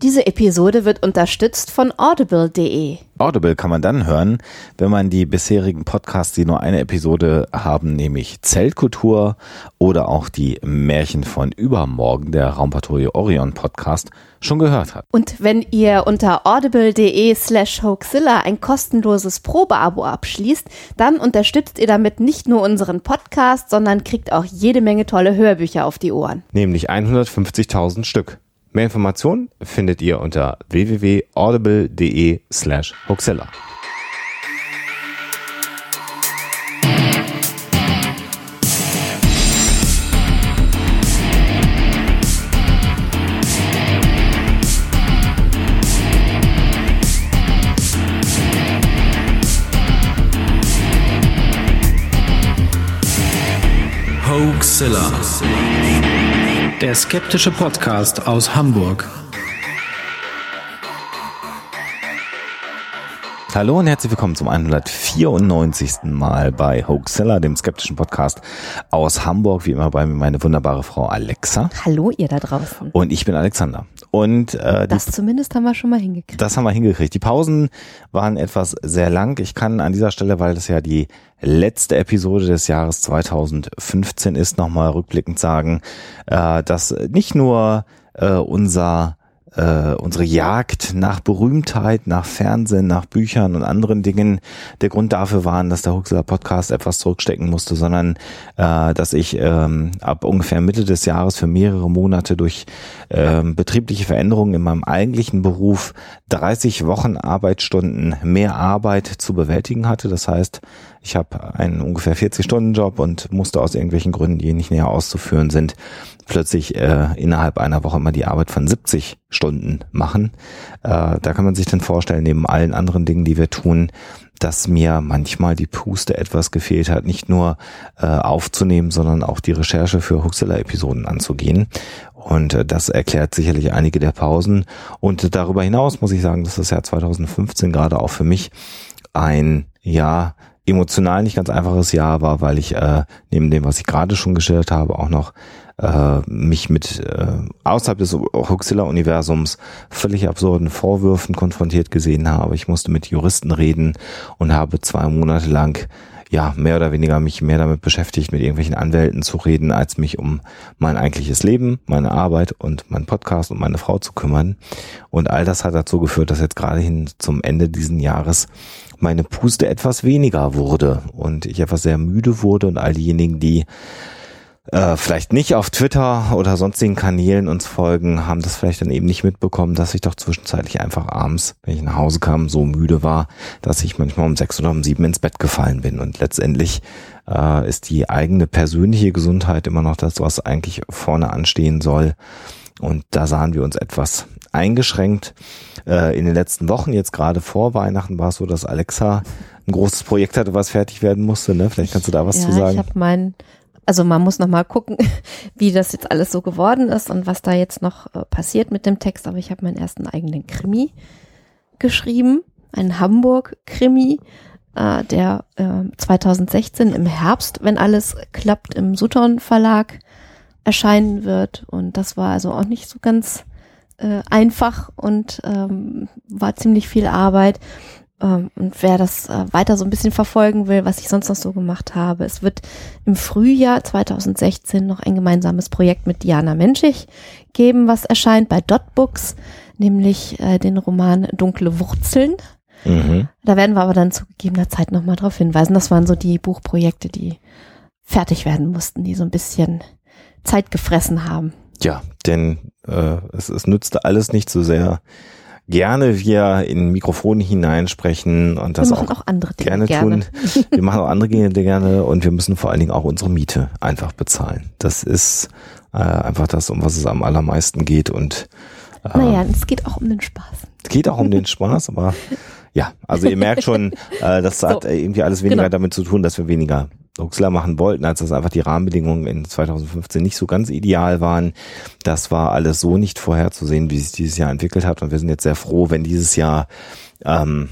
Diese Episode wird unterstützt von audible.de. Audible kann man dann hören, wenn man die bisherigen Podcasts, die nur eine Episode haben, nämlich Zeltkultur oder auch die Märchen von übermorgen, der Raumpatrouille Orion Podcast, schon gehört hat. Und wenn ihr unter audible.de slash hoaxilla ein kostenloses Probeabo abschließt, dann unterstützt ihr damit nicht nur unseren Podcast, sondern kriegt auch jede Menge tolle Hörbücher auf die Ohren. Nämlich 150.000 Stück. Mehr Informationen findet ihr unter www.audible.de slash Hoaxilla. Hoaxilla. Der skeptische Podcast aus Hamburg. Hallo und herzlich willkommen zum 194. Mal bei Hoaxilla, dem skeptischen Podcast aus Hamburg. Wie immer bei mir meine wunderbare Frau Alexa. Hallo ihr da draußen. Und ich bin Alexander. Und äh, das zumindest haben wir schon mal hingekriegt. Das haben wir hingekriegt. Die Pausen waren etwas sehr lang. Ich kann an dieser Stelle, weil das ja die letzte Episode des Jahres 2015 ist, nochmal rückblickend sagen, äh, dass nicht nur äh, unser äh, unsere Jagd nach Berühmtheit, nach Fernsehen, nach Büchern und anderen Dingen der Grund dafür waren, dass der Huxler Podcast etwas zurückstecken musste, sondern äh, dass ich ähm, ab ungefähr Mitte des Jahres für mehrere Monate durch ähm, betriebliche Veränderungen in meinem eigentlichen Beruf 30 Wochen Arbeitsstunden mehr Arbeit zu bewältigen hatte. Das heißt, ich habe einen ungefähr 40-Stunden-Job und musste aus irgendwelchen Gründen, die nicht näher auszuführen sind, plötzlich äh, innerhalb einer Woche immer die Arbeit von 70 Stunden machen. Äh, da kann man sich dann vorstellen, neben allen anderen Dingen, die wir tun, dass mir manchmal die Puste etwas gefehlt hat, nicht nur äh, aufzunehmen, sondern auch die Recherche für Huxilla-Episoden anzugehen. Und äh, das erklärt sicherlich einige der Pausen. Und darüber hinaus muss ich sagen, dass das Jahr 2015 gerade auch für mich ein Jahr emotional nicht ganz einfaches Jahr war, weil ich äh, neben dem, was ich gerade schon geschildert habe, auch noch äh, mich mit äh, außerhalb des Huxilla-Universums völlig absurden Vorwürfen konfrontiert gesehen habe. Ich musste mit Juristen reden und habe zwei Monate lang ja, mehr oder weniger mich mehr damit beschäftigt, mit irgendwelchen Anwälten zu reden, als mich um mein eigentliches Leben, meine Arbeit und meinen Podcast und meine Frau zu kümmern. Und all das hat dazu geführt, dass jetzt gerade hin zum Ende diesen Jahres meine Puste etwas weniger wurde und ich etwas sehr müde wurde und all diejenigen, die äh, vielleicht nicht auf Twitter oder sonstigen Kanälen uns folgen, haben das vielleicht dann eben nicht mitbekommen, dass ich doch zwischenzeitlich einfach abends, wenn ich nach Hause kam, so müde war, dass ich manchmal um sechs oder um sieben ins Bett gefallen bin. Und letztendlich äh, ist die eigene persönliche Gesundheit immer noch das, was eigentlich vorne anstehen soll. Und da sahen wir uns etwas eingeschränkt. Äh, in den letzten Wochen, jetzt gerade vor Weihnachten, war es so, dass Alexa ein großes Projekt hatte, was fertig werden musste. Ne? Vielleicht kannst du da was ja, zu sagen. Ich habe mein also man muss noch mal gucken, wie das jetzt alles so geworden ist und was da jetzt noch äh, passiert mit dem Text. Aber ich habe meinen ersten eigenen Krimi geschrieben, einen Hamburg-Krimi, äh, der äh, 2016 im Herbst, wenn alles klappt, im Sutton Verlag erscheinen wird. Und das war also auch nicht so ganz äh, einfach und ähm, war ziemlich viel Arbeit. Ähm, und wer das äh, weiter so ein bisschen verfolgen will, was ich sonst noch so gemacht habe, es wird im Frühjahr 2016 noch ein gemeinsames Projekt mit Diana Menschig geben, was erscheint bei Dotbooks, nämlich äh, den Roman Dunkle Wurzeln. Mhm. Da werden wir aber dann zu gegebener Zeit nochmal darauf hinweisen. Das waren so die Buchprojekte, die fertig werden mussten, die so ein bisschen Zeit gefressen haben. Ja, denn äh, es, es nützte alles nicht so sehr gerne wir in Mikrofone hineinsprechen und das auch, auch, andere Dinge gerne, gerne, tun. Wir machen auch andere Dinge gerne und wir müssen vor allen Dingen auch unsere Miete einfach bezahlen. Das ist äh, einfach das, um was es am allermeisten geht und äh, naja, es geht auch um den Spaß. Es geht auch um den Spaß, aber ja, also ihr merkt schon, äh, das so, hat irgendwie alles weniger genau. damit zu tun, dass wir weniger Huxler machen wollten, als dass einfach die Rahmenbedingungen in 2015 nicht so ganz ideal waren. Das war alles so nicht vorherzusehen, wie sich dieses Jahr entwickelt hat. Und wir sind jetzt sehr froh, wenn dieses Jahr ähm,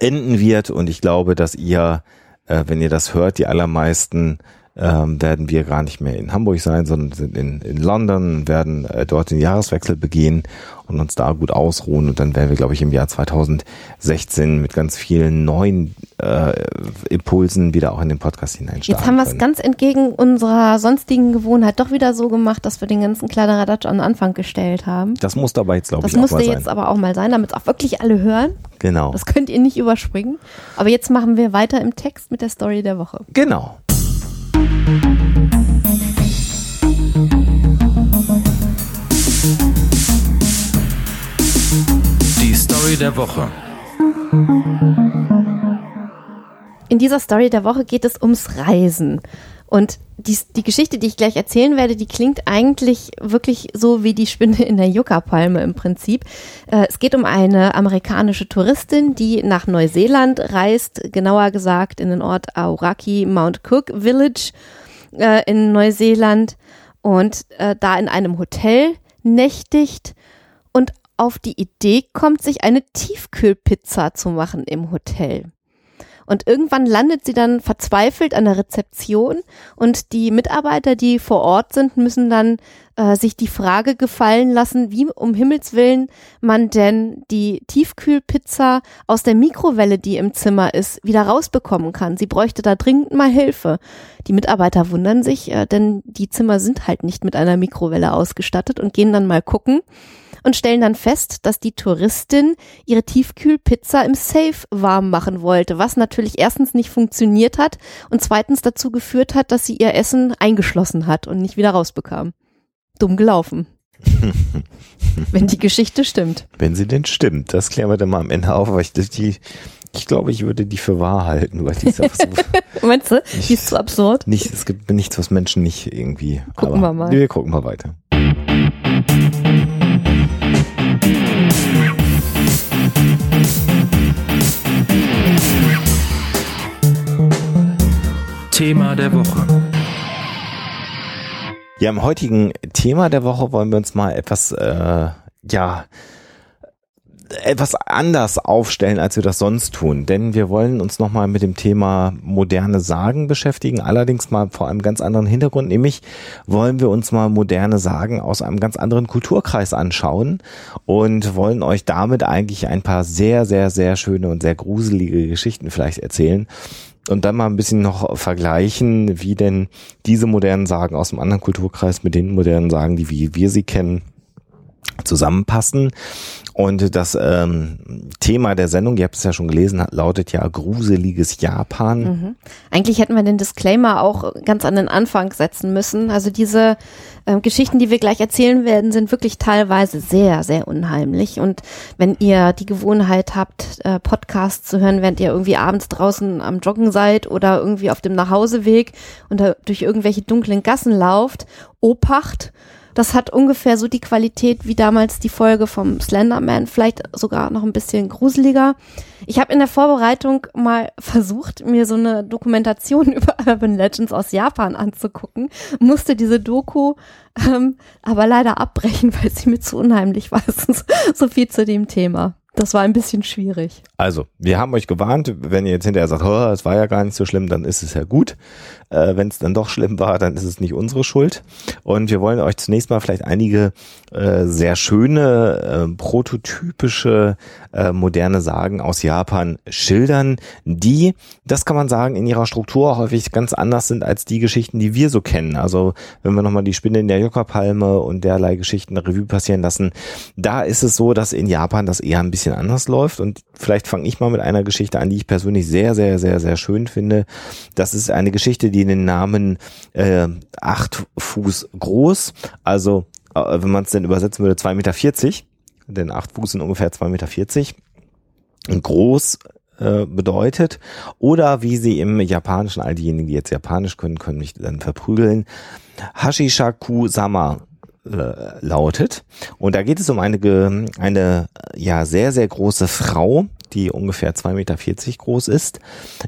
enden wird. Und ich glaube, dass ihr, äh, wenn ihr das hört, die allermeisten ähm, werden wir gar nicht mehr in Hamburg sein, sondern sind in, in London, werden äh, dort den Jahreswechsel begehen und uns da gut ausruhen. Und dann werden wir, glaube ich, im Jahr 2016 mit ganz vielen neuen äh, Impulsen wieder auch in den Podcast hineinstarten. Jetzt haben wir es ganz entgegen unserer sonstigen Gewohnheit doch wieder so gemacht, dass wir den ganzen Kladderadatsch an den Anfang gestellt haben. Das muss dabei jetzt, glaube Das ich, auch musste mal sein. jetzt aber auch mal sein, damit es auch wirklich alle hören. genau. Das könnt ihr nicht überspringen. Aber jetzt machen wir weiter im Text mit der Story der Woche. Genau. Story der Woche. In dieser Story der Woche geht es ums Reisen. Und die, die Geschichte, die ich gleich erzählen werde, die klingt eigentlich wirklich so wie die Spinne in der Yucca-Palme im Prinzip. Äh, es geht um eine amerikanische Touristin, die nach Neuseeland reist, genauer gesagt in den Ort Aoraki Mount Cook Village äh, in Neuseeland und äh, da in einem Hotel nächtigt auf die Idee kommt, sich eine Tiefkühlpizza zu machen im Hotel. Und irgendwann landet sie dann verzweifelt an der Rezeption und die Mitarbeiter, die vor Ort sind, müssen dann äh, sich die Frage gefallen lassen, wie um Himmels Willen man denn die Tiefkühlpizza aus der Mikrowelle, die im Zimmer ist, wieder rausbekommen kann. Sie bräuchte da dringend mal Hilfe. Die Mitarbeiter wundern sich, äh, denn die Zimmer sind halt nicht mit einer Mikrowelle ausgestattet und gehen dann mal gucken und stellen dann fest, dass die Touristin ihre Tiefkühlpizza im Safe warm machen wollte, was natürlich erstens nicht funktioniert hat und zweitens dazu geführt hat, dass sie ihr Essen eingeschlossen hat und nicht wieder rausbekam. Dumm gelaufen. Wenn die Geschichte stimmt. Wenn sie denn stimmt, das klären wir dann mal am Ende auf, weil ich die, ich glaube, ich würde die für wahr halten, weil die ist einfach so Meinst du? Die ist zu absurd. nicht, es gibt nichts, was Menschen nicht irgendwie. Gucken aber wir mal. Wir gucken mal weiter. Thema der Woche. Ja, im heutigen Thema der Woche wollen wir uns mal etwas, äh, ja, etwas anders aufstellen, als wir das sonst tun. Denn wir wollen uns nochmal mit dem Thema moderne Sagen beschäftigen, allerdings mal vor einem ganz anderen Hintergrund, nämlich wollen wir uns mal moderne Sagen aus einem ganz anderen Kulturkreis anschauen und wollen euch damit eigentlich ein paar sehr, sehr, sehr schöne und sehr gruselige Geschichten vielleicht erzählen und dann mal ein bisschen noch vergleichen, wie denn diese modernen Sagen aus dem anderen Kulturkreis mit den modernen Sagen, die wie wir sie kennen, zusammenpassen. Und das ähm, Thema der Sendung, ihr habt es ja schon gelesen, lautet ja gruseliges Japan. Mhm. Eigentlich hätten wir den Disclaimer auch ganz an den Anfang setzen müssen. Also diese äh, Geschichten, die wir gleich erzählen werden, sind wirklich teilweise sehr, sehr unheimlich. Und wenn ihr die Gewohnheit habt, äh, Podcasts zu hören, während ihr irgendwie abends draußen am Joggen seid oder irgendwie auf dem Nachhauseweg und durch irgendwelche dunklen Gassen lauft, Obacht. Das hat ungefähr so die Qualität wie damals die Folge vom Slenderman, vielleicht sogar noch ein bisschen gruseliger. Ich habe in der Vorbereitung mal versucht, mir so eine Dokumentation über Urban Legends aus Japan anzugucken, musste diese Doku ähm, aber leider abbrechen, weil sie mir zu unheimlich war. so viel zu dem Thema. Das war ein bisschen schwierig. Also, wir haben euch gewarnt, wenn ihr jetzt hinterher sagt, es war ja gar nicht so schlimm, dann ist es ja gut. Äh, wenn es dann doch schlimm war, dann ist es nicht unsere Schuld. Und wir wollen euch zunächst mal vielleicht einige äh, sehr schöne, äh, prototypische, äh, moderne Sagen aus Japan schildern, die, das kann man sagen, in ihrer Struktur häufig ganz anders sind als die Geschichten, die wir so kennen. Also, wenn wir nochmal die Spinne in der Yucca-Palme und derlei Geschichten Revue passieren lassen, da ist es so, dass in Japan das eher ein bisschen anders läuft. Und vielleicht fange ich mal mit einer Geschichte an, die ich persönlich sehr, sehr, sehr, sehr schön finde. Das ist eine Geschichte, die den Namen äh, acht Fuß groß, also äh, wenn man es denn übersetzen würde, 2,40 Meter, denn acht Fuß sind ungefähr 2,40 Meter und groß äh, bedeutet oder wie sie im Japanischen, all diejenigen, die jetzt Japanisch können, können mich dann verprügeln, Hashishaku Sama äh, lautet. Und da geht es um eine, eine ja sehr, sehr große Frau, die ungefähr 2,40 Meter groß ist,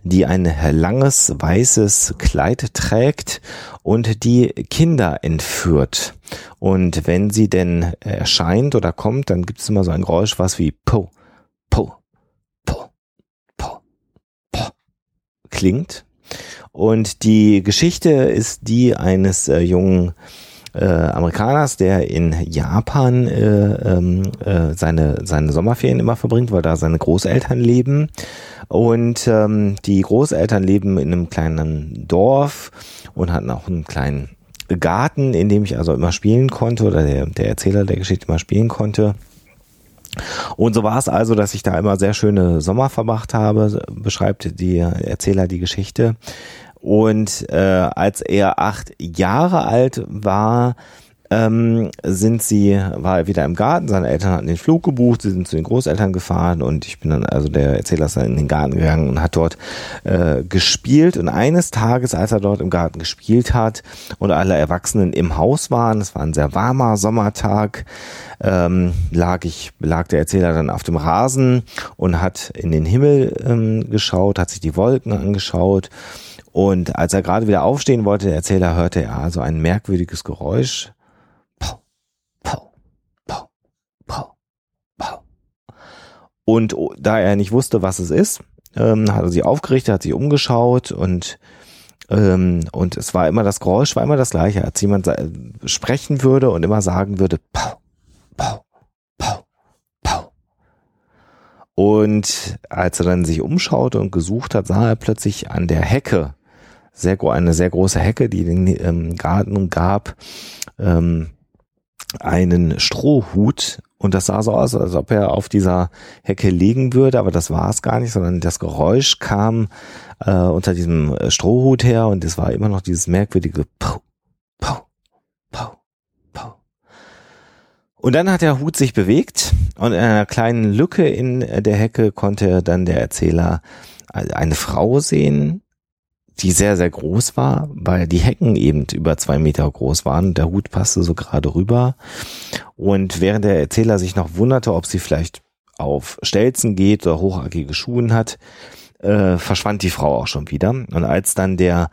die ein langes weißes Kleid trägt und die Kinder entführt. Und wenn sie denn erscheint oder kommt, dann gibt es immer so ein Geräusch, was wie Po, Po, Po, Po, Po klingt. Und die Geschichte ist die eines äh, jungen äh, Amerikaners, der in Japan äh, ähm, äh, seine, seine Sommerferien immer verbringt, weil da seine Großeltern leben. Und ähm, die Großeltern leben in einem kleinen Dorf und hatten auch einen kleinen Garten, in dem ich also immer spielen konnte oder der, der Erzähler der Geschichte immer spielen konnte. Und so war es also, dass ich da immer sehr schöne Sommer verbracht habe, beschreibt die Erzähler die Geschichte. Und äh, als er acht Jahre alt war, ähm, sind sie, war er wieder im Garten, seine Eltern hatten den Flug gebucht, sie sind zu den Großeltern gefahren. Und ich bin dann, also der Erzähler ist dann in den Garten gegangen und hat dort äh, gespielt. Und eines Tages, als er dort im Garten gespielt hat und alle Erwachsenen im Haus waren, es war ein sehr warmer Sommertag, ähm, lag ich, lag der Erzähler dann auf dem Rasen und hat in den Himmel ähm, geschaut, hat sich die Wolken angeschaut und als er gerade wieder aufstehen wollte, der Erzähler hörte er also ein merkwürdiges Geräusch Und da er nicht wusste, was es ist, ähm, hat er sich aufgerichtet, hat sich umgeschaut und ähm, und es war immer das Geräusch, war immer das gleiche, als jemand sprechen würde und immer sagen würde, pau, pau, pau, pau. Und als er dann sich umschaute und gesucht hat, sah er plötzlich an der Hecke, sehr, eine sehr große Hecke, die den ähm, Garten gab, ähm, einen Strohhut und das sah so aus, als ob er auf dieser Hecke liegen würde, aber das war es gar nicht, sondern das Geräusch kam äh, unter diesem Strohhut her und es war immer noch dieses merkwürdige Pau, Pau, Pau, Pau. Und dann hat der Hut sich bewegt und in einer kleinen Lücke in der Hecke konnte dann der Erzähler eine Frau sehen, die sehr, sehr groß war, weil die Hecken eben über zwei Meter groß waren. Der Hut passte so gerade rüber. Und während der Erzähler sich noch wunderte, ob sie vielleicht auf Stelzen geht oder hochackige Schuhen hat, äh, verschwand die Frau auch schon wieder. Und als dann der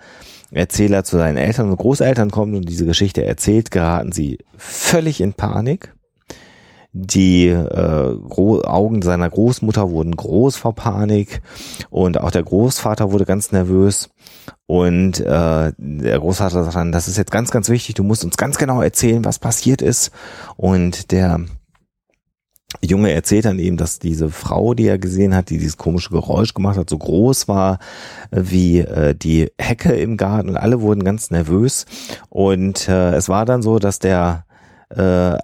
Erzähler zu seinen Eltern und Großeltern kommt und diese Geschichte erzählt, geraten sie völlig in Panik. Die äh, Augen seiner Großmutter wurden groß vor Panik und auch der Großvater wurde ganz nervös. Und äh, der Großvater sagt dann, das ist jetzt ganz, ganz wichtig, du musst uns ganz genau erzählen, was passiert ist. Und der Junge erzählt dann eben, dass diese Frau, die er gesehen hat, die dieses komische Geräusch gemacht hat, so groß war wie äh, die Hecke im Garten und alle wurden ganz nervös. Und äh, es war dann so, dass der äh,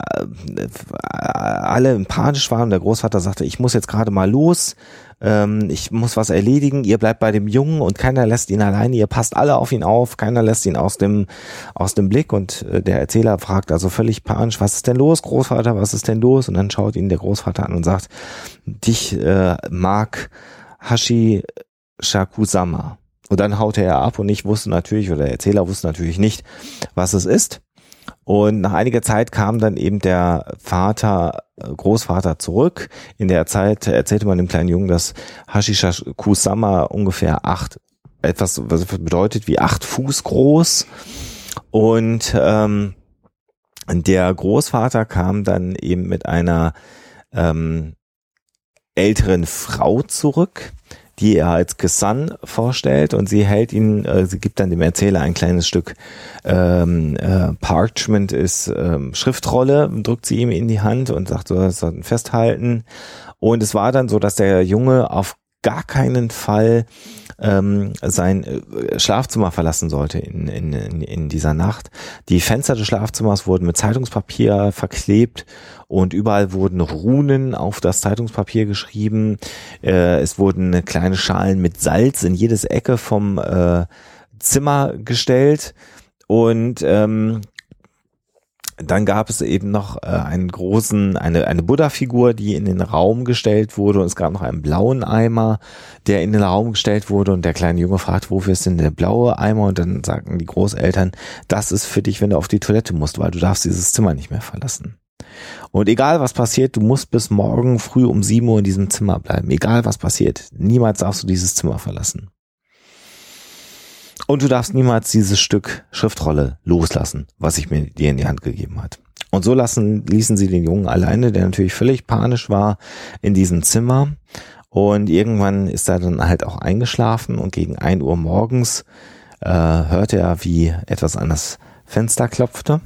alle panisch waren. Der Großvater sagte, ich muss jetzt gerade mal los, ähm, ich muss was erledigen, ihr bleibt bei dem Jungen und keiner lässt ihn alleine, ihr passt alle auf ihn auf, keiner lässt ihn aus dem, aus dem Blick. Und äh, der Erzähler fragt also völlig panisch, was ist denn los, Großvater, was ist denn los? Und dann schaut ihn der Großvater an und sagt, dich äh, mag Hashi Shakusama. Und dann haute er ab. Und ich wusste natürlich, oder der Erzähler wusste natürlich nicht, was es ist. Und nach einiger Zeit kam dann eben der Vater, äh, Großvater zurück. In der Zeit erzählte man dem kleinen Jungen, dass Hashisha Kusama ungefähr acht, etwas, was bedeutet wie acht Fuß groß. Und ähm, der Großvater kam dann eben mit einer ähm, älteren Frau zurück, die er als Gesan vorstellt und sie hält ihn, äh, sie gibt dann dem Erzähler ein kleines Stück ähm, äh, Parchment ist ähm, Schriftrolle, drückt sie ihm in die Hand und sagt so, das soll festhalten. Und es war dann so, dass der Junge auf gar keinen Fall ähm, sein äh, Schlafzimmer verlassen sollte in, in, in dieser Nacht. Die Fenster des Schlafzimmers wurden mit Zeitungspapier verklebt und überall wurden Runen auf das Zeitungspapier geschrieben. Äh, es wurden kleine Schalen mit Salz in jedes Ecke vom äh, Zimmer gestellt und ähm, dann gab es eben noch äh, einen großen, eine, eine Buddha-Figur, die in den Raum gestellt wurde und es gab noch einen blauen Eimer, der in den Raum gestellt wurde und der kleine Junge fragt, wofür ist denn der blaue Eimer? Und dann sagten die Großeltern, das ist für dich, wenn du auf die Toilette musst, weil du darfst dieses Zimmer nicht mehr verlassen. Und egal was passiert, du musst bis morgen früh um sieben Uhr in diesem Zimmer bleiben. Egal was passiert, niemals darfst du dieses Zimmer verlassen. Und du darfst niemals dieses Stück Schriftrolle loslassen, was ich mir dir in die Hand gegeben hat. Und so lassen, ließen sie den Jungen alleine, der natürlich völlig panisch war, in diesem Zimmer. Und irgendwann ist er dann halt auch eingeschlafen und gegen ein Uhr morgens äh, hörte er, wie etwas an das Fenster klopfte.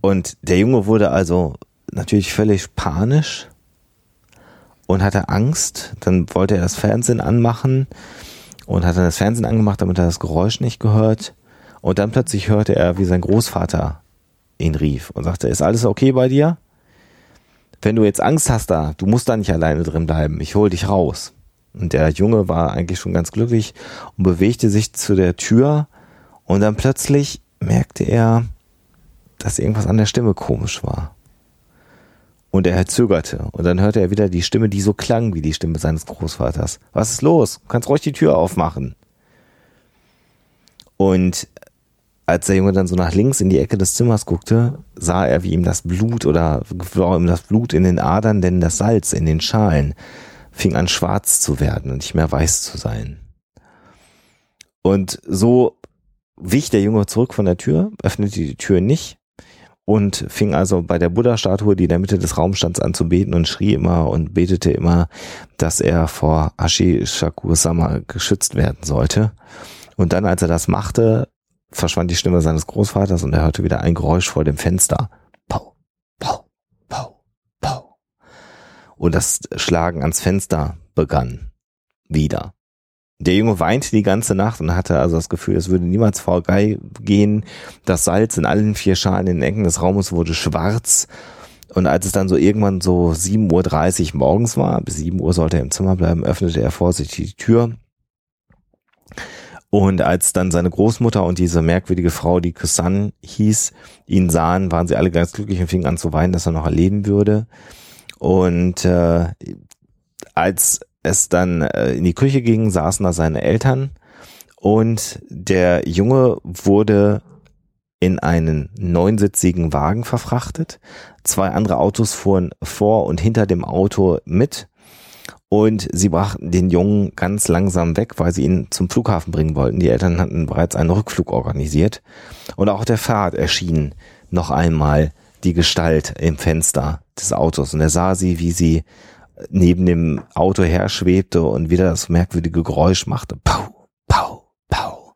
Und der Junge wurde also natürlich völlig panisch und hatte Angst. Dann wollte er das Fernsehen anmachen und hat dann das Fernsehen angemacht, damit er das Geräusch nicht gehört. Und dann plötzlich hörte er, wie sein Großvater ihn rief und sagte, ist alles okay bei dir? Wenn du jetzt Angst hast da, du musst da nicht alleine drin bleiben, ich hol dich raus. Und der Junge war eigentlich schon ganz glücklich und bewegte sich zu der Tür und dann plötzlich merkte er, dass irgendwas an der Stimme komisch war. Und er zögerte. Und dann hörte er wieder die Stimme, die so klang wie die Stimme seines Großvaters. Was ist los? Du kannst ruhig die Tür aufmachen. Und als der Junge dann so nach links in die Ecke des Zimmers guckte, sah er, wie ihm das Blut oder war ihm das Blut in den Adern, denn das Salz in den Schalen fing an schwarz zu werden und nicht mehr weiß zu sein. Und so wich der Junge zurück von der Tür, öffnete die Tür nicht und fing also bei der Buddha-Statue, die in der Mitte des Raums stand, an zu beten und schrie immer und betete immer, dass er vor Ashi Shakur-sama geschützt werden sollte. Und dann, als er das machte, verschwand die Stimme seines Großvaters und er hörte wieder ein Geräusch vor dem Fenster. Pau, pau, pau, pau. Und das Schlagen ans Fenster begann. Wieder. Der Junge weinte die ganze Nacht und hatte also das Gefühl, es würde niemals vorbeigehen. Das Salz in allen vier Schalen in den Ecken des Raumes wurde schwarz. Und als es dann so irgendwann so 7.30 Uhr morgens war, bis 7 Uhr sollte er im Zimmer bleiben, öffnete er vorsichtig die Tür. Und als dann seine Großmutter und diese merkwürdige Frau, die Kusan hieß, ihn sahen, waren sie alle ganz glücklich und fingen an zu weinen, dass er noch erleben würde. Und äh, als es dann äh, in die Küche ging, saßen da seine Eltern und der Junge wurde in einen neunsitzigen Wagen verfrachtet. Zwei andere Autos fuhren vor und hinter dem Auto mit und sie brachten den Jungen ganz langsam weg, weil sie ihn zum Flughafen bringen wollten. Die Eltern hatten bereits einen Rückflug organisiert und auch der Fahrt erschien noch einmal die Gestalt im Fenster des Autos und er sah sie, wie sie neben dem Auto her schwebte und wieder das merkwürdige Geräusch machte. Pau, pau, pau.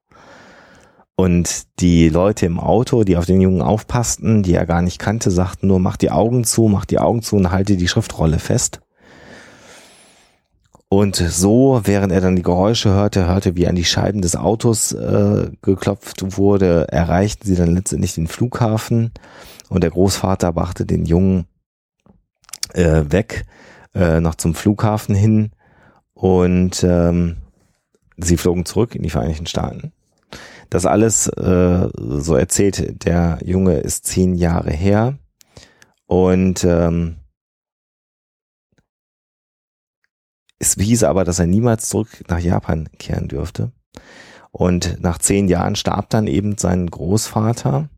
Und die Leute im Auto, die auf den Jungen aufpassten, die er gar nicht kannte, sagten nur, mach die Augen zu, mach die Augen zu und halte die Schriftrolle fest. Und so, während er dann die Geräusche hörte, hörte, wie an die Scheiben des Autos äh, geklopft wurde, erreichten sie dann letztendlich den Flughafen und der Großvater brachte den Jungen äh, weg äh, noch zum Flughafen hin und ähm, sie flogen zurück in die Vereinigten Staaten. Das alles, äh, so erzählt der Junge, ist zehn Jahre her und ähm, es hieß aber, dass er niemals zurück nach Japan kehren dürfte. Und nach zehn Jahren starb dann eben sein Großvater.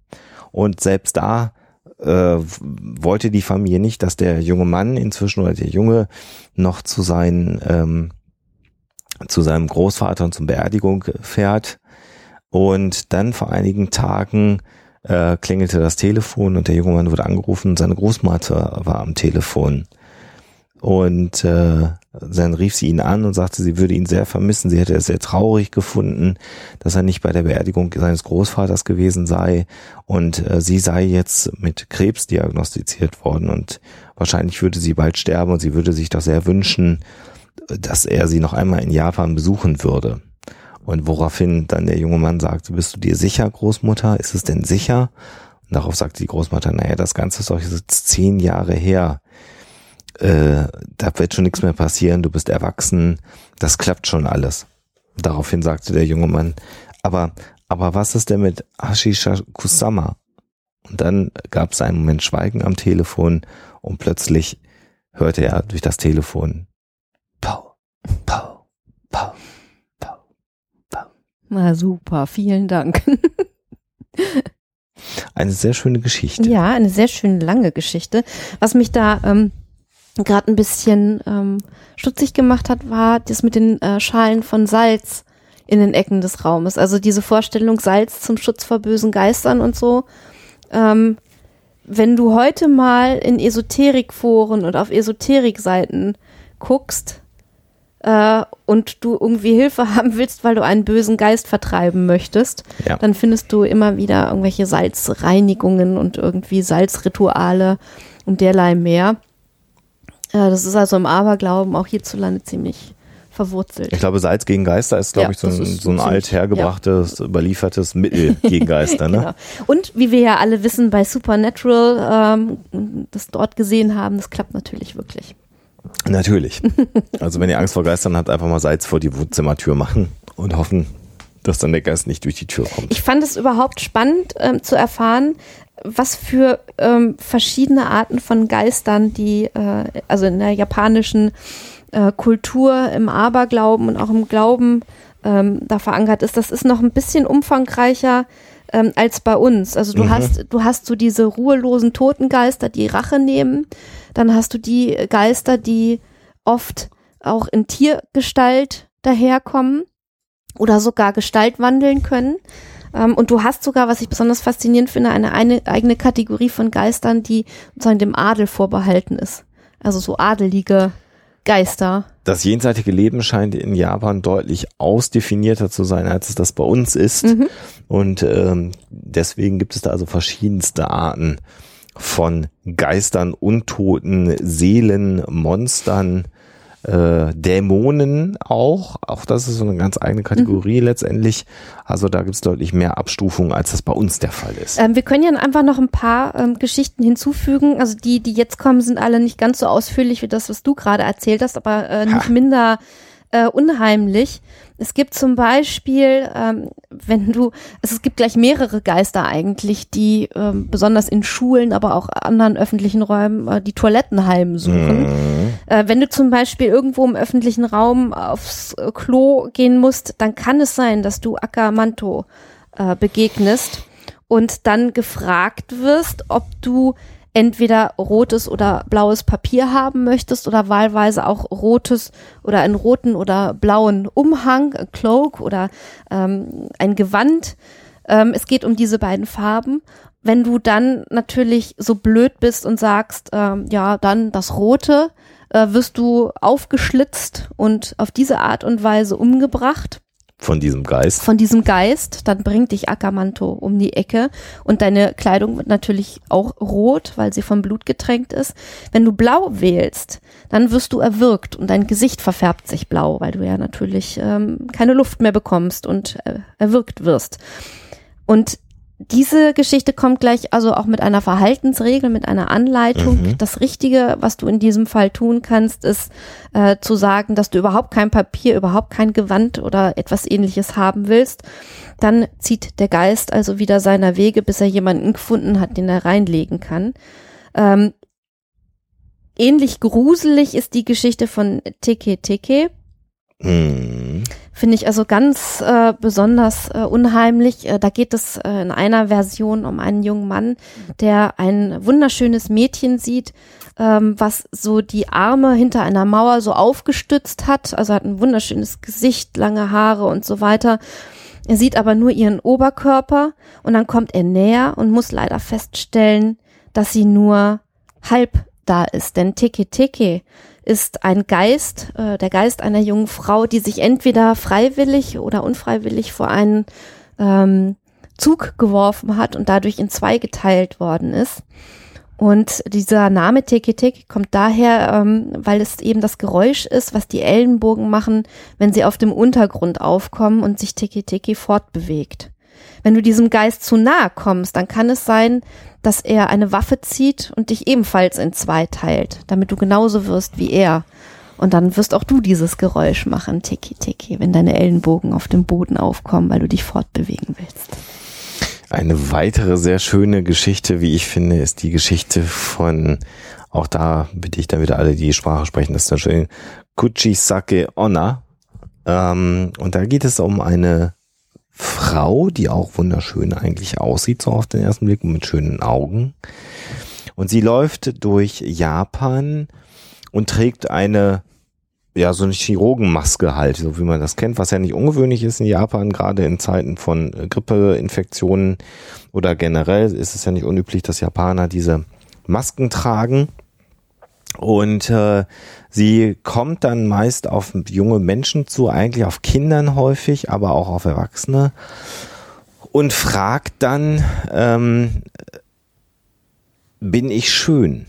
Und selbst da äh, wollte die Familie nicht, dass der junge Mann inzwischen oder der Junge noch zu seinen ähm, zu seinem Großvater und zum Beerdigung fährt. Und dann vor einigen Tagen äh, klingelte das Telefon und der junge Mann wurde angerufen seine Großmutter war am Telefon. Und äh, dann rief sie ihn an und sagte, sie würde ihn sehr vermissen. Sie hätte es sehr traurig gefunden, dass er nicht bei der Beerdigung seines Großvaters gewesen sei. Und äh, sie sei jetzt mit Krebs diagnostiziert worden und wahrscheinlich würde sie bald sterben und sie würde sich doch sehr wünschen, dass er sie noch einmal in Japan besuchen würde. Und woraufhin dann der junge Mann sagte, bist du dir sicher, Großmutter? Ist es denn sicher? Und darauf sagte die Großmutter, naja, das Ganze ist doch jetzt zehn Jahre her äh, da wird schon nichts mehr passieren, du bist erwachsen, das klappt schon alles. Daraufhin sagte der junge Mann, aber, aber was ist denn mit Ashisha Kusama? Und dann gab es einen Moment Schweigen am Telefon und plötzlich hörte er durch das Telefon Pau, Pau, Pau, Pau, Pau. Na super, vielen Dank. eine sehr schöne Geschichte. Ja, eine sehr schöne lange Geschichte. Was mich da ähm, gerade ein bisschen ähm, stutzig gemacht hat, war das mit den äh, Schalen von Salz in den Ecken des Raumes. Also diese Vorstellung Salz zum Schutz vor bösen Geistern und so. Ähm, wenn du heute mal in Esoterikforen und auf Esoterikseiten guckst äh, und du irgendwie Hilfe haben willst, weil du einen bösen Geist vertreiben möchtest, Ja. dann findest du immer wieder irgendwelche Salzreinigungen und irgendwie Salzrituale und derlei mehr. Äh, das ist also im Aberglauben auch hierzulande ziemlich verwurzelt. Ich glaube, Salz gegen Geister ist, glaube Ja, ich, so ein, so ein alt hergebrachtes, überliefertes Mittel gegen Geister. Ne? Genau. Und wie wir ja alle wissen, bei Supernatural ähm, das dort gesehen haben, das klappt natürlich wirklich. Natürlich. Also wenn ihr Angst vor Geistern habt, einfach mal Salz vor die Wohnzimmertür machen und hoffen, dass dann der Geist nicht durch die Tür kommt. Ich fand es überhaupt spannend ähm, zu erfahren, was für ähm, verschiedene Arten von Geistern, die äh, also in der japanischen äh, Kultur, im Aberglauben und auch im Glauben ähm, da verankert ist. Das ist noch ein bisschen umfangreicher ähm, als bei uns. Also du Mhm. hast, du hast so diese ruhelosen Totengeister, die Rache nehmen. Dann hast du die Geister, die oft auch in Tiergestalt daherkommen oder sogar Gestalt wandeln können. Ähm, und du hast sogar, was ich besonders faszinierend finde, eine, eine eigene Kategorie von Geistern, die sozusagen dem Adel vorbehalten ist. Also so adelige Geister. Das jenseitige Leben scheint in Japan deutlich ausdefinierter zu sein, als es das bei uns ist. Mhm. Und ähm, deswegen gibt es da also verschiedenste Arten von Geistern, Untoten, Seelen, Monstern, äh, Dämonen auch. Auch das ist so eine ganz eigene Kategorie Mhm. letztendlich. Also da gibt es deutlich mehr Abstufungen, als das bei uns der Fall ist. Ähm, wir können ja einfach noch ein paar ähm, Geschichten hinzufügen. Also die, die jetzt kommen, sind alle nicht ganz so ausführlich wie das, was du gerade erzählt hast, aber äh, nicht minder äh, unheimlich. Es gibt zum Beispiel, ähm, wenn du, also es gibt gleich mehrere Geister eigentlich, die ähm, besonders in Schulen, aber auch anderen öffentlichen Räumen äh, die Toiletten heimsuchen. Mhm. Äh, wenn du zum Beispiel irgendwo im öffentlichen Raum aufs äh, Klo gehen musst, dann kann es sein, dass du Akamanto äh, begegnest und dann gefragt wirst, ob du entweder rotes oder blaues Papier haben möchtest oder wahlweise auch rotes oder einen roten oder blauen Umhang, a Cloak oder ähm, ein Gewand. Ähm, es geht um diese beiden Farben. Wenn du dann natürlich so blöd bist und sagst, ähm, ja, dann das Rote, äh, wirst du aufgeschlitzt und auf diese Art und Weise umgebracht Von diesem Geist. von diesem Geist, dann bringt dich Akamanto um die Ecke und deine Kleidung wird natürlich auch rot, weil sie vom Blut getränkt ist. Wenn du blau wählst, dann wirst du erwürgt und dein Gesicht verfärbt sich blau, weil du ja natürlich ähm, keine Luft mehr bekommst und äh, erwürgt wirst. Und diese Geschichte kommt gleich also auch mit einer Verhaltensregel, mit einer Anleitung. Mhm. Das Richtige, was du in diesem Fall tun kannst, ist äh, zu sagen, dass du überhaupt kein Papier, überhaupt kein Gewand oder etwas ähnliches haben willst. Dann zieht der Geist also wieder seiner Wege, bis er jemanden gefunden hat, den er reinlegen kann. Ähm, ähnlich gruselig ist die Geschichte von Teke Teke. Mhm. Finde ich also ganz äh, besonders äh, unheimlich. Äh, da geht es äh, in einer Version um einen jungen Mann, der ein wunderschönes Mädchen sieht, ähm, was so die Arme hinter einer Mauer so aufgestützt hat. Also hat ein wunderschönes Gesicht, lange Haare und so weiter. Er sieht aber nur ihren Oberkörper und dann kommt er näher und muss leider feststellen, dass sie nur halb da ist. Denn Teke Teke ist ein Geist, äh, der Geist einer jungen Frau, die sich entweder freiwillig oder unfreiwillig vor einen ähm, Zug geworfen hat und dadurch in zwei geteilt worden ist. Und dieser Name Teke Teke kommt daher, ähm, weil es eben das Geräusch ist, was die Ellenbogen machen, wenn sie auf dem Untergrund aufkommen und sich Teke Teke fortbewegt. Wenn du diesem Geist zu nahe kommst, dann kann es sein, dass er eine Waffe zieht und dich ebenfalls in zwei teilt, damit du genauso wirst wie er. Und dann wirst auch du dieses Geräusch machen, Tiki Tiki, wenn deine Ellenbogen auf dem Boden aufkommen, weil du dich fortbewegen willst. Eine weitere sehr schöne Geschichte, wie ich finde, ist die Geschichte von, auch da bitte ich dann wieder alle, die Sprache sprechen, das ist dann schön, Kuchisake Onna. Ähm, und da geht es um eine Frau, die auch wunderschön eigentlich aussieht, so auf den ersten Blick, mit schönen Augen. Und sie läuft durch Japan und trägt eine, ja, so eine Chirurgenmaske halt, so wie man das kennt, was ja nicht ungewöhnlich ist in Japan, gerade in Zeiten von äh, Grippeinfektionen oder generell ist es ja nicht unüblich, dass Japaner diese Masken tragen. Und äh, sie kommt dann meist auf junge Menschen zu, eigentlich auf Kindern häufig, aber auch auf Erwachsene und fragt dann, ähm, bin ich schön?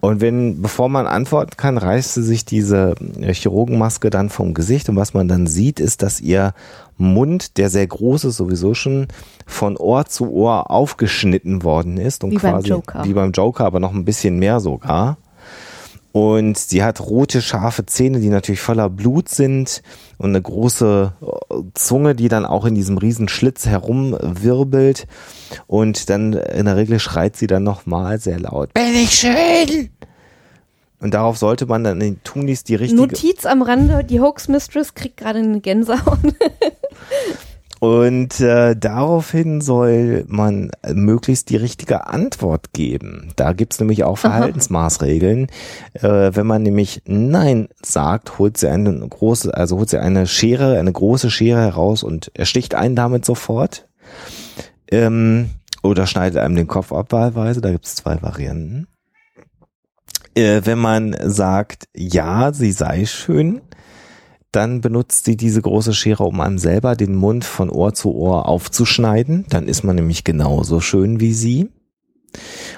Und wenn, bevor man antworten kann, reißt sie sich diese äh, Chirurgenmaske dann vom Gesicht und was man dann sieht, ist, dass ihr Mund, der sehr groß ist, sowieso schon von Ohr zu Ohr aufgeschnitten worden ist und Wie beim quasi Joker. wie beim Joker, aber noch ein bisschen mehr sogar. Und sie hat rote, scharfe Zähne, die natürlich voller Blut sind und eine große äh, Zunge, die dann auch in diesem riesen Schlitz herumwirbelt. Und dann in der Regel schreit sie dann nochmal sehr laut. Bin ich schön? Und darauf sollte man dann in Tunis die richtige... Notiz am Rande, die Hoax Mistress kriegt gerade eine Gänsehaut. Und äh, daraufhin soll man möglichst die richtige Antwort geben. Da gibt's nämlich auch Verhaltensmaßregeln. Äh, wenn man nämlich Nein sagt, holt sie eine große, also holt sie eine Schere, eine große Schere heraus und ersticht einen damit sofort. Ähm, oder schneidet einem den Kopf ab wahlweise. Da gibt's zwei Varianten. Äh, wenn man sagt, ja, sie sei schön, dann benutzt sie diese große Schere, um einem selber den Mund von Ohr zu Ohr aufzuschneiden. Dann ist man nämlich genauso schön wie sie.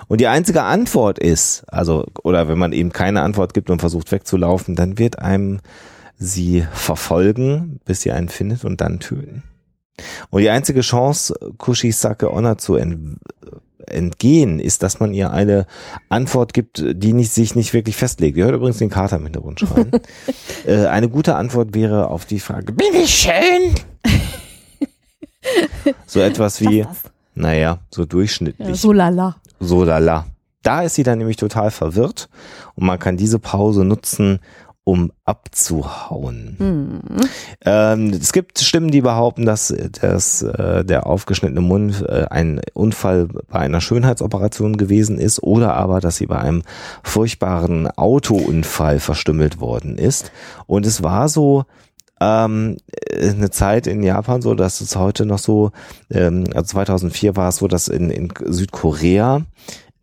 Und die einzige Antwort ist, also, oder wenn man eben keine Antwort gibt und versucht wegzulaufen, dann wird einem sie verfolgen, bis sie einen findet und dann töten. Und die einzige Chance, Kushisake Onna zu entgehen, ist, dass man ihr eine Antwort gibt, die nicht, sich nicht wirklich festlegt. Ihr hört übrigens den Kater im Hintergrund schreien. äh, eine gute Antwort wäre auf die Frage, bin ich schön? so etwas wie, naja, so durchschnittlich. Ja, so lala. So lala. Da ist sie dann nämlich total verwirrt und man kann diese Pause nutzen, um abzuhauen. Hm. Ähm, es gibt Stimmen, die behaupten, dass, dass äh, der aufgeschnittene Mund äh, ein Unfall bei einer Schönheitsoperation gewesen ist oder aber, dass sie bei einem furchtbaren Autounfall verstümmelt worden ist. Und es war so, ähm, eine Zeit in Japan so, dass es heute noch so, ähm, also 2004 war es so, dass in, in Südkorea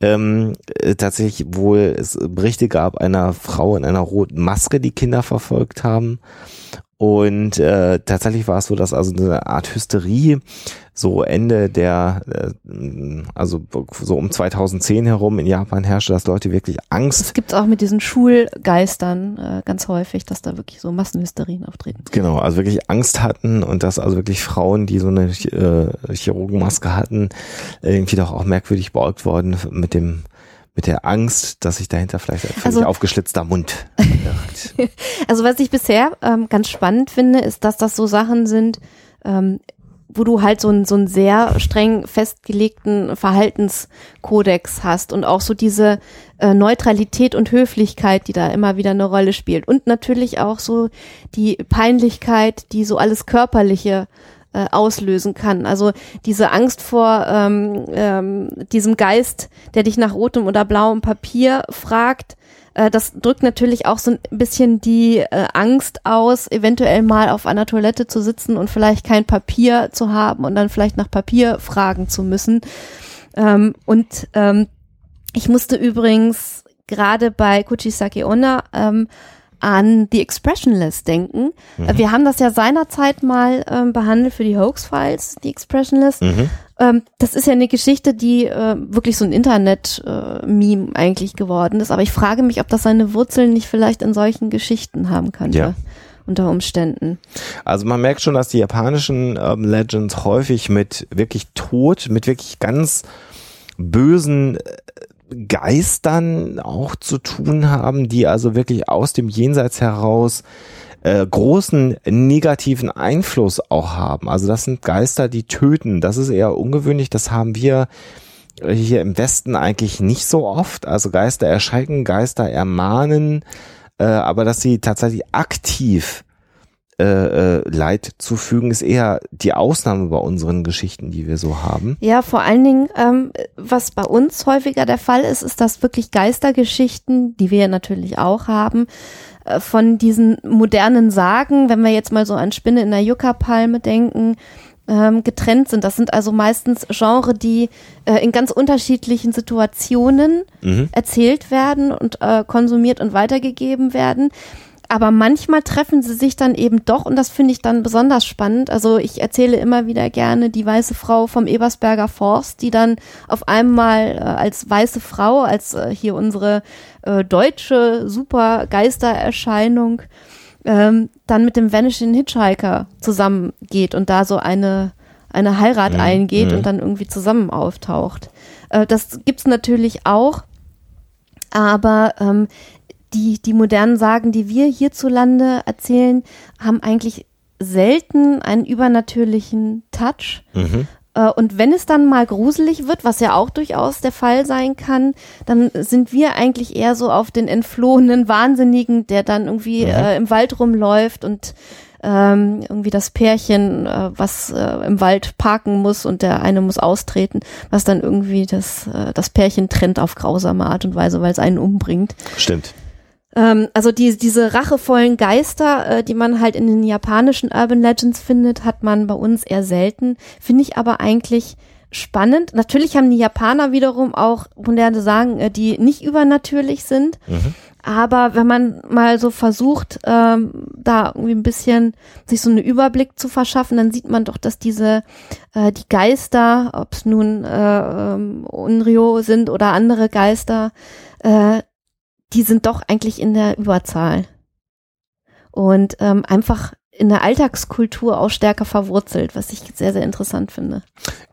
ähm, äh, tatsächlich wohl es Berichte gab einer Frau in einer roten Maske, die Kinder verfolgt haben. Und äh, tatsächlich war es so, dass also eine Art Hysterie so Ende der, äh, also so um 2010 herum in Japan herrschte, dass Leute wirklich Angst Es gibt auch mit diesen Schulgeistern äh, ganz häufig, dass da wirklich so Massenhysterien auftreten. Genau, also wirklich Angst hatten und dass also wirklich Frauen, die so eine äh, Chirurgenmaske hatten, irgendwie doch auch merkwürdig beäugt worden mit dem mit der Angst, dass sich dahinter vielleicht ein völlig Also- aufgeschlitzter Mund verbirgt. Also was ich bisher ähm, ganz spannend finde, ist, dass das so Sachen sind, ähm, wo du halt so einen so einen sehr streng festgelegten Verhaltenskodex hast und auch so diese äh, Neutralität und Höflichkeit, die da immer wieder eine Rolle spielt und natürlich auch so die Peinlichkeit, die so alles körperliche äh, auslösen kann. Also diese Angst vor ähm, ähm, diesem Geist, der dich nach rotem oder blauem Papier fragt, äh, das drückt natürlich auch so ein bisschen die äh, Angst aus, eventuell mal auf einer Toilette zu sitzen und vielleicht kein Papier zu haben und dann vielleicht nach Papier fragen zu müssen. Ähm, und ähm, ich musste übrigens gerade bei Kuchisake Onna ähm, an The Expressionless denken. Äh, Wir haben das ja seinerzeit mal ähm, behandelt für die Hoax-Files, The Expressionless. Mhm. Ähm, das ist ja eine Geschichte, die äh, wirklich so ein Internet-Meme eigentlich geworden ist. Aber ich frage mich, ob das seine Wurzeln nicht vielleicht in solchen Geschichten haben könnte. Ja. Unter Umständen. Also man merkt schon, dass die japanischen ähm, Legends häufig mit wirklich Tod, mit wirklich ganz bösen äh, Geistern auch zu tun haben, die also wirklich aus dem Jenseits heraus äh, großen negativen Einfluss auch haben. Also das sind Geister, die töten. Das ist eher ungewöhnlich. Das haben wir hier im Westen eigentlich nicht so oft. Also Geister erschrecken, Geister ermahnen, äh, aber dass sie tatsächlich aktiv äh, äh, Leid zufügen, ist eher die Ausnahme bei unseren Geschichten, die wir so haben. Ja, vor allen Dingen, ähm, was bei uns häufiger der Fall ist, ist, dass wirklich Geistergeschichten, die wir natürlich auch haben, äh, von diesen modernen Sagen, wenn wir jetzt mal so an Spinne in der Yucca-Palme denken, ähm, getrennt sind. Das sind also meistens Genre, die äh, in ganz unterschiedlichen Situationen Mhm. erzählt werden und äh, konsumiert und weitergegeben werden. Aber manchmal treffen sie sich dann eben doch und das finde ich dann besonders spannend. Also ich erzähle immer wieder gerne die weiße Frau vom Ebersberger Forst, die dann auf einmal äh, als weiße Frau, als äh, hier unsere äh, deutsche Super-Geistererscheinung, ähm, dann mit dem Vanishing Hitchhiker zusammengeht und da so eine, eine Heirat Mhm, eingeht mhm. und dann irgendwie zusammen auftaucht. Äh, das gibt's natürlich auch, aber ähm, die, die modernen Sagen, die wir hierzulande erzählen, haben eigentlich selten einen übernatürlichen Touch. Mhm. Äh, Und wenn es dann mal gruselig wird, was ja auch durchaus der Fall sein kann, dann sind wir eigentlich eher so auf den entflohenen Wahnsinnigen, der dann irgendwie Mhm. äh, im Wald rumläuft und ähm, irgendwie das Pärchen, äh, was äh, im Wald parken muss und der eine muss austreten, was dann irgendwie das, äh, das Pärchen trennt auf grausame Art und Weise, weil es einen umbringt. Stimmt. Ähm, also die, diese rachevollen Geister, äh, die man halt in den japanischen Urban Legends findet, hat man bei uns eher selten. Finde ich aber eigentlich spannend. Natürlich haben die Japaner wiederum auch moderne Sagen, äh, die nicht übernatürlich sind. Mhm. Aber wenn man mal so versucht, ähm, da irgendwie ein bisschen sich so einen Überblick zu verschaffen, dann sieht man doch, dass diese äh, die Geister, ob es nun äh, ähm, Unryo sind oder andere Geister, äh, die sind doch eigentlich in der Überzahl. Und ähm, einfach in der Alltagskultur auch stärker verwurzelt, was ich sehr, sehr interessant finde.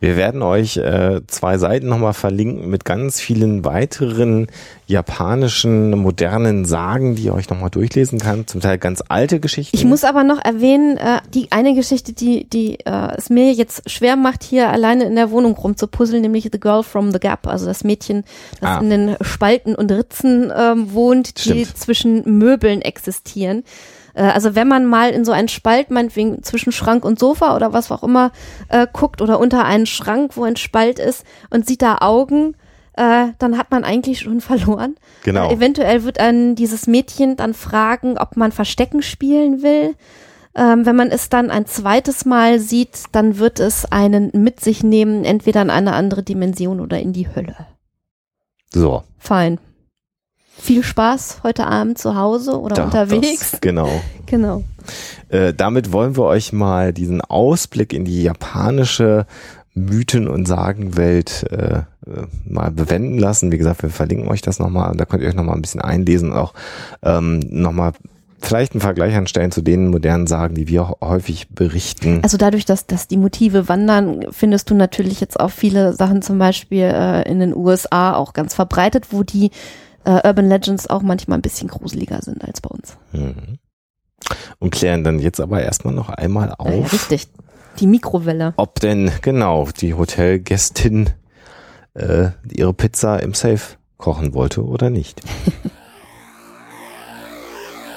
Wir werden euch äh, zwei Seiten nochmal verlinken mit ganz vielen weiteren japanischen modernen Sagen, die ihr euch nochmal durchlesen kann. Zum Teil ganz alte Geschichten. Ich muss aber noch erwähnen, äh, die eine Geschichte, die, die äh, es mir jetzt schwer macht, hier alleine in der Wohnung rumzupuzzeln, nämlich The Girl from the Gap, also das Mädchen, das Ah. in den Spalten und Ritzen ähm, wohnt, die Stimmt. zwischen Möbeln existieren. Äh, Also wenn man mal in so einen Spalt, meinetwegen zwischen Schrank und Sofa oder was auch immer, äh, guckt oder unter einen Schrank, wo ein Spalt ist und sieht da Augen, äh, dann hat man eigentlich schon verloren. Genau. Äh, eventuell wird dann dieses Mädchen dann fragen, ob man Verstecken spielen will. Ähm, wenn man es dann ein zweites Mal sieht, dann wird es einen mit sich nehmen, entweder in eine andere Dimension oder in die Hölle. So. Fein. Viel Spaß heute Abend zu Hause oder da- unterwegs. Das, genau. Genau. Äh, damit wollen wir euch mal diesen Ausblick in die japanische Mythen- und Sagenwelt äh, äh, mal bewenden lassen. Wie gesagt, wir verlinken euch das nochmal. Da könnt ihr euch nochmal ein bisschen einlesen und auch ähm, nochmal vielleicht einen Vergleich anstellen zu den modernen Sagen, die wir häufig berichten. Also dadurch, dass, dass die Motive wandern, findest du natürlich jetzt auch viele Sachen zum Beispiel äh, in den USA auch ganz verbreitet, wo die äh, Urban Legends auch manchmal ein bisschen gruseliger sind als bei uns. Mhm. Und klären dann jetzt aber erstmal noch einmal Ja, ja, auf, richtig. Die Mikrowelle. ob denn genau die Hotelgästin äh, ihre Pizza im Safe kochen wollte oder nicht.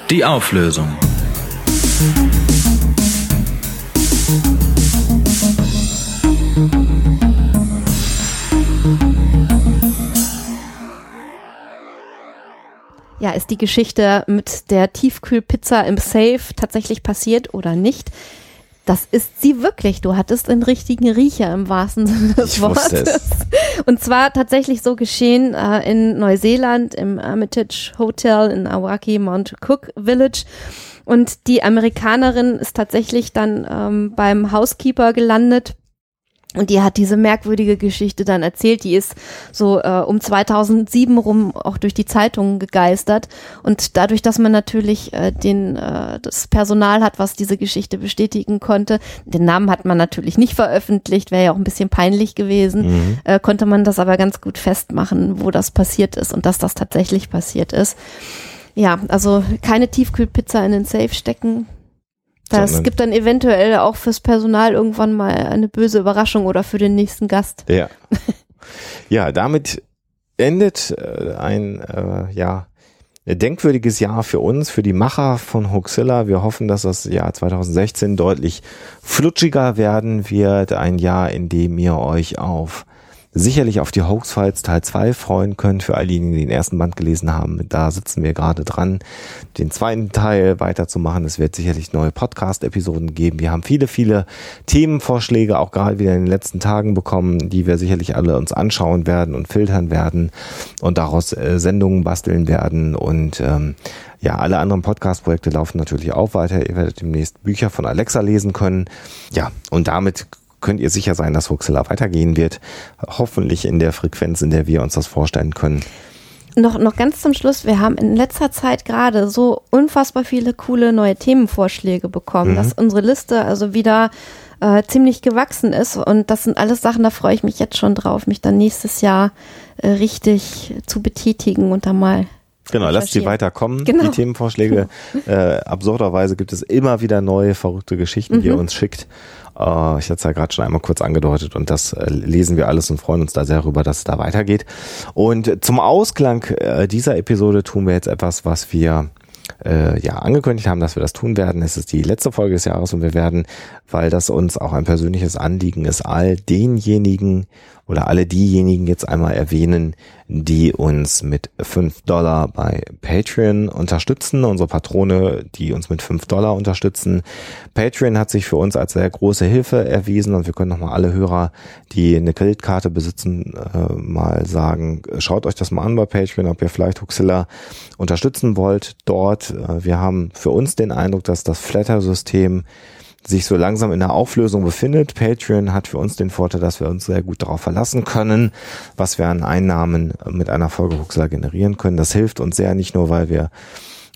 Die Auflösung. Ja, ist die Geschichte mit der Tiefkühlpizza im Safe tatsächlich passiert oder nicht? Das ist sie wirklich. Du hattest einen richtigen Riecher im wahrsten Sinne des Ich Wortes. Und zwar tatsächlich so geschehen äh, in Neuseeland im Hermitage Hotel in Awaki Mount Cook Village. Und die Amerikanerin ist tatsächlich dann ähm, beim Housekeeper gelandet. Und die hat diese merkwürdige Geschichte dann erzählt. Die ist so äh, um 2007 rum auch durch die Zeitungen gegeistert. Und dadurch, dass man natürlich äh, den, äh, das Personal hat, was diese Geschichte bestätigen konnte, den Namen hat man natürlich nicht veröffentlicht, wäre ja auch ein bisschen peinlich gewesen, Mhm. äh, konnte man das aber ganz gut festmachen, wo das passiert ist und dass das tatsächlich passiert ist. Ja, also keine Tiefkühlpizza in den Safe stecken. Das gibt dann eventuell auch fürs Personal irgendwann mal eine böse Überraschung oder für den nächsten Gast. Ja. ja, damit endet äh, ein äh, ja denkwürdiges Jahr für uns, für die Macher von Hoaxilla. Wir hoffen, dass das Jahr 2016 deutlich flutschiger werden wird. Ein Jahr, in dem ihr euch auf sicherlich auf die Hoax Files Teil 2 freuen könnt. Für all diejenigen, die den ersten Band gelesen haben, da sitzen wir gerade dran, den zweiten Teil weiterzumachen. Es wird sicherlich neue Podcast-Episoden geben. Wir haben viele, viele Themenvorschläge auch gerade wieder in den letzten Tagen bekommen, die wir sicherlich alle uns anschauen werden und filtern werden und daraus äh, Sendungen basteln werden und ähm, ja, alle anderen Podcast-Projekte laufen natürlich auch weiter. Ihr werdet demnächst Bücher von Alexa lesen können. Ja, und damit könnt ihr sicher sein, dass Huxilla weitergehen wird. Hoffentlich in der Frequenz, in der wir uns das vorstellen können. Noch, noch ganz zum Schluss, wir haben in letzter Zeit gerade so unfassbar viele coole neue Themenvorschläge bekommen, mhm. dass unsere Liste also wieder äh, ziemlich gewachsen ist. Und das sind alles Sachen, da freue ich mich jetzt schon drauf, mich dann nächstes Jahr äh, richtig zu betätigen und da mal Genau, lasst sie weiterkommen, genau. die Themenvorschläge. äh, absurderweise gibt es immer wieder neue, verrückte Geschichten, mhm. die ihr uns schickt. Äh, ich hatte es ja gerade schon einmal kurz angedeutet und das äh, lesen wir alles und freuen uns da sehr darüber, dass es da weitergeht. Und zum Ausklang äh, dieser Episode tun wir jetzt etwas, was wir äh, ja angekündigt haben, dass wir das tun werden. Es ist die letzte Folge des Jahres und wir werden, weil das uns auch ein persönliches Anliegen ist, all denjenigen oder alle diejenigen jetzt einmal erwähnen, die uns mit fünf Dollar bei Patreon unterstützen, unsere Patrone, die uns mit fünf Dollar unterstützen. Patreon hat sich für uns als sehr große Hilfe erwiesen und wir können nochmal alle Hörer, die eine Kreditkarte besitzen, äh, mal sagen, schaut euch das mal an bei Patreon, ob ihr vielleicht Huxilla unterstützen wollt dort. Äh, wir haben für uns den Eindruck, dass das Flatter-System sich so langsam in der Auflösung befindet. Patreon hat für uns den Vorteil, dass wir uns sehr gut darauf verlassen können, was wir an Einnahmen mit einer Folge Huxilla generieren können. Das hilft uns sehr, nicht nur, weil wir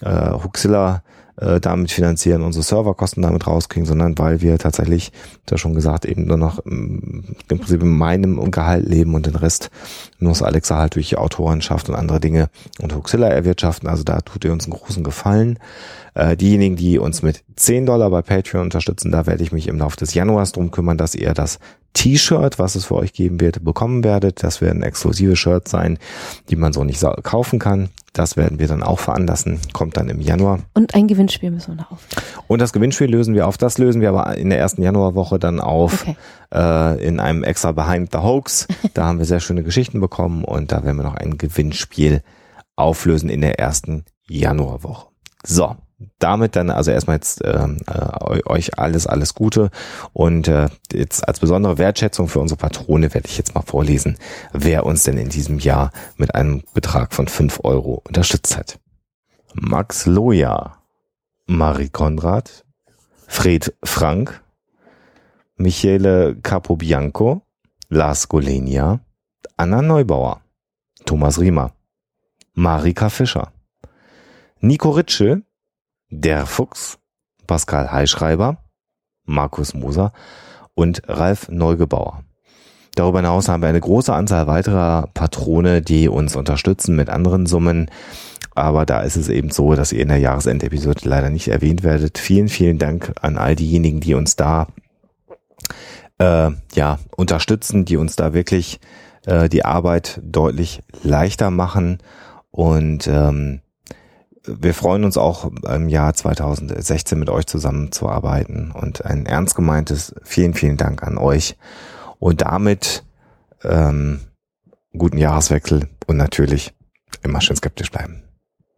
äh, Huxilla äh, damit finanzieren, unsere Serverkosten damit rauskriegen, sondern weil wir tatsächlich, da schon gesagt, eben nur noch im, im Prinzip in meinem Gehalt leben und den Rest muss Alexa halt durch Autorenschaft und andere Dinge und Huxilla erwirtschaften. Also da tut ihr uns einen großen Gefallen. Äh, diejenigen, die uns mit 10 Dollar bei Patreon unterstützen, da werde ich mich im Laufe des Januars drum kümmern, dass ihr das T-Shirt, was es für euch geben wird, bekommen werdet. Das werden exklusive Shirts sein, die man so nicht kaufen kann. Das werden wir dann auch veranlassen. Kommt dann im Januar. Und ein Gewinnspiel müssen wir noch auf. Und das Gewinnspiel lösen wir auf. Das lösen wir aber in der ersten Januarwoche dann auf. Okay. Äh, in einem extra Behind the Hoax. Da haben wir sehr schöne Geschichten bekommen und da werden wir noch ein Gewinnspiel auflösen in der ersten Januarwoche. So, damit dann also erstmal jetzt ähm, äh, euch alles, alles Gute und äh, jetzt als besondere Wertschätzung für unsere Patrone werde ich jetzt mal vorlesen, wer uns denn in diesem Jahr mit einem Betrag von fünf Euro unterstützt hat. Max Loja, Marie Konrad, Fred Frank, Michele Capobianco, Lars Golenia, Anna Neubauer, Thomas Riemer, Marika Fischer, Nico Ritschel, der Fuchs, Pascal Heischreiber, Markus Moser und Ralf Neugebauer. Darüber hinaus haben wir eine große Anzahl weiterer Patrone, die uns unterstützen mit anderen Summen. Aber da ist es eben so, dass ihr in der Jahresendepisode leider nicht erwähnt werdet. Vielen, vielen Dank an all diejenigen, die uns da äh, ja unterstützen, die uns da wirklich äh, die Arbeit deutlich leichter machen und ähm, wir freuen uns auch im Jahr 2016 mit euch zusammenzuarbeiten und ein ernst gemeintes vielen, vielen Dank an euch und damit ähm, guten Jahreswechsel und natürlich immer schön skeptisch bleiben.